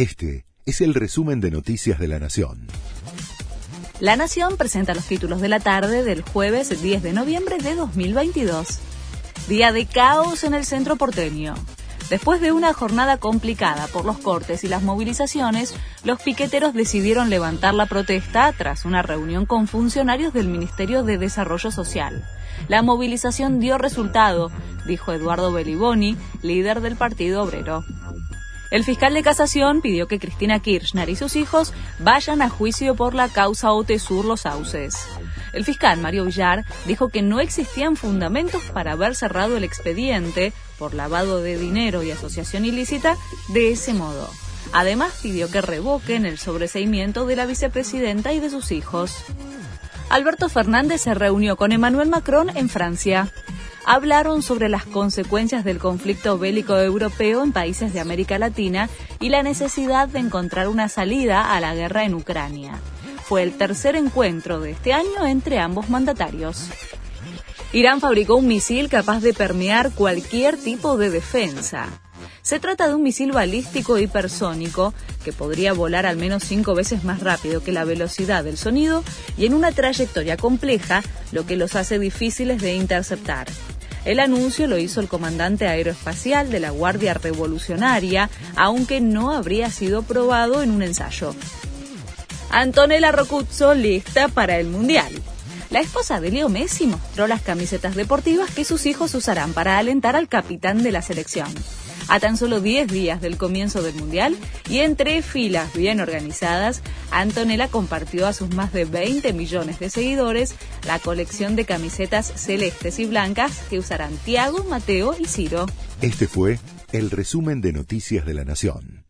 Este es el resumen de Noticias de la Nación. La Nación presenta los títulos de la tarde del jueves 10 de noviembre de 2022. Día de caos en el centro porteño. Después de una jornada complicada por los cortes y las movilizaciones, los piqueteros decidieron levantar la protesta tras una reunión con funcionarios del Ministerio de Desarrollo Social. La movilización dio resultado, dijo Eduardo Beliboni, líder del Partido Obrero. El fiscal de casación pidió que Cristina Kirchner y sus hijos vayan a juicio por la causa OTESUR Los Sauces. El fiscal Mario Villar dijo que no existían fundamentos para haber cerrado el expediente por lavado de dinero y asociación ilícita de ese modo. Además, pidió que revoquen el sobreseimiento de la vicepresidenta y de sus hijos. Alberto Fernández se reunió con Emmanuel Macron en Francia hablaron sobre las consecuencias del conflicto bélico europeo en países de América Latina y la necesidad de encontrar una salida a la guerra en Ucrania. Fue el tercer encuentro de este año entre ambos mandatarios. Irán fabricó un misil capaz de permear cualquier tipo de defensa. Se trata de un misil balístico hipersónico que podría volar al menos cinco veces más rápido que la velocidad del sonido y en una trayectoria compleja, lo que los hace difíciles de interceptar. El anuncio lo hizo el comandante aeroespacial de la Guardia Revolucionaria, aunque no habría sido probado en un ensayo. Antonella Rocuzzo lista para el Mundial. La esposa de Leo Messi mostró las camisetas deportivas que sus hijos usarán para alentar al capitán de la selección a tan solo 10 días del comienzo del Mundial y en tres filas bien organizadas, Antonella compartió a sus más de 20 millones de seguidores la colección de camisetas celestes y blancas que usarán Tiago, Mateo y Ciro. Este fue el resumen de Noticias de la Nación.